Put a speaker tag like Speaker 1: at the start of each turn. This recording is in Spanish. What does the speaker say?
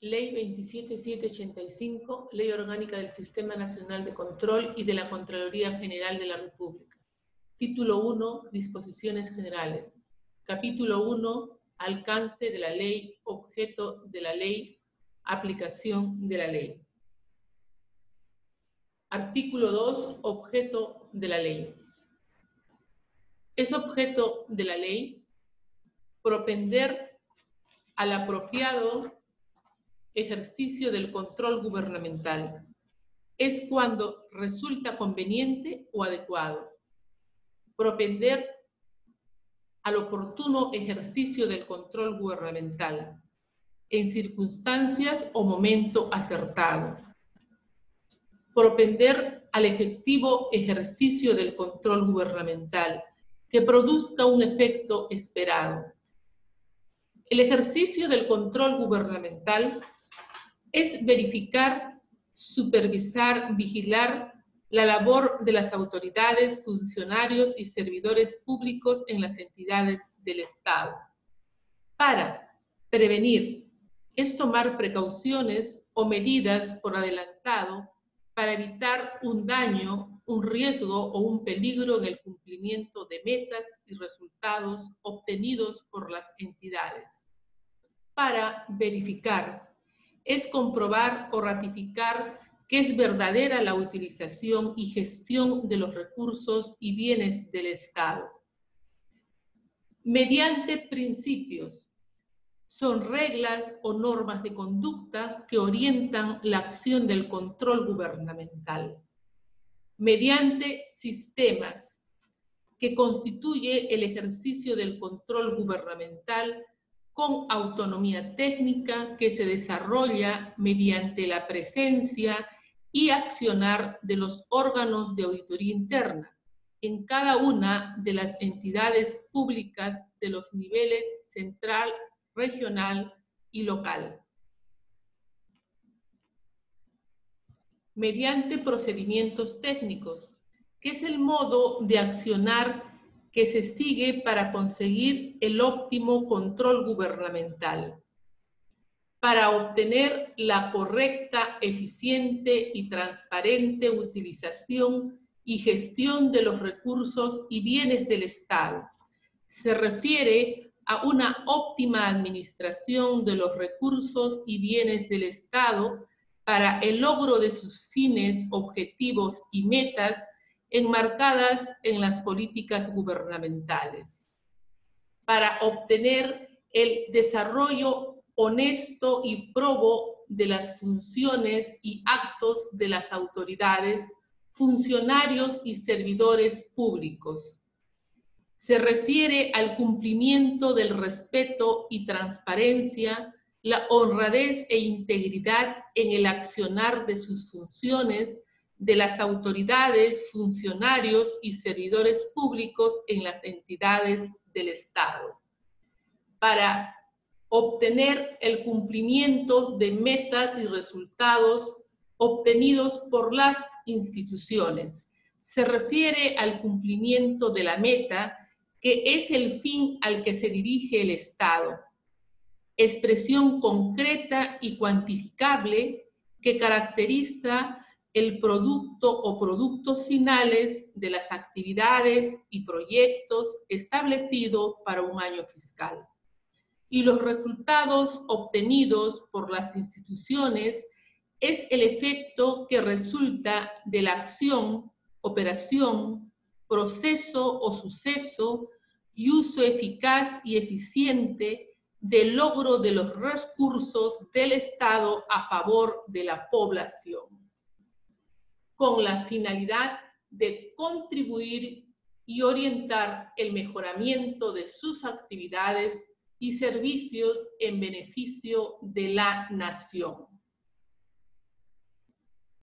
Speaker 1: Ley 27785, Ley Orgánica del Sistema Nacional de Control y de la Contraloría General de la República. Título 1, Disposiciones Generales. Capítulo 1, Alcance de la ley, objeto de la ley, aplicación de la ley. Artículo 2, objeto de la ley. Es objeto de la ley propender al apropiado ejercicio del control gubernamental. Es cuando resulta conveniente o adecuado. Propender al oportuno ejercicio del control gubernamental en circunstancias o momento acertado. Propender al efectivo ejercicio del control gubernamental que produzca un efecto esperado. El ejercicio del control gubernamental es verificar, supervisar, vigilar la labor de las autoridades, funcionarios y servidores públicos en las entidades del Estado. Para prevenir es tomar precauciones o medidas por adelantado para evitar un daño, un riesgo o un peligro en el cumplimiento de metas y resultados obtenidos por las entidades. Para verificar es comprobar o ratificar que es verdadera la utilización y gestión de los recursos y bienes del Estado. Mediante principios, son reglas o normas de conducta que orientan la acción del control gubernamental. Mediante sistemas, que constituye el ejercicio del control gubernamental con autonomía técnica que se desarrolla mediante la presencia y accionar de los órganos de auditoría interna en cada una de las entidades públicas de los niveles central, regional y local. Mediante procedimientos técnicos, que es el modo de accionar que se sigue para conseguir el óptimo control gubernamental, para obtener la correcta, eficiente y transparente utilización y gestión de los recursos y bienes del Estado. Se refiere a una óptima administración de los recursos y bienes del Estado para el logro de sus fines, objetivos y metas enmarcadas en las políticas gubernamentales para obtener el desarrollo honesto y probo de las funciones y actos de las autoridades, funcionarios y servidores públicos. Se refiere al cumplimiento del respeto y transparencia, la honradez e integridad en el accionar de sus funciones de las autoridades, funcionarios y servidores públicos en las entidades del Estado para obtener el cumplimiento de metas y resultados obtenidos por las instituciones. Se refiere al cumplimiento de la meta, que es el fin al que se dirige el Estado, expresión concreta y cuantificable que caracteriza el producto o productos finales de las actividades y proyectos establecidos para un año fiscal. Y los resultados obtenidos por las instituciones es el efecto que resulta de la acción, operación, proceso o suceso y uso eficaz y eficiente del logro de los recursos del Estado a favor de la población con la finalidad de contribuir y orientar el mejoramiento de sus actividades y servicios en beneficio de la nación.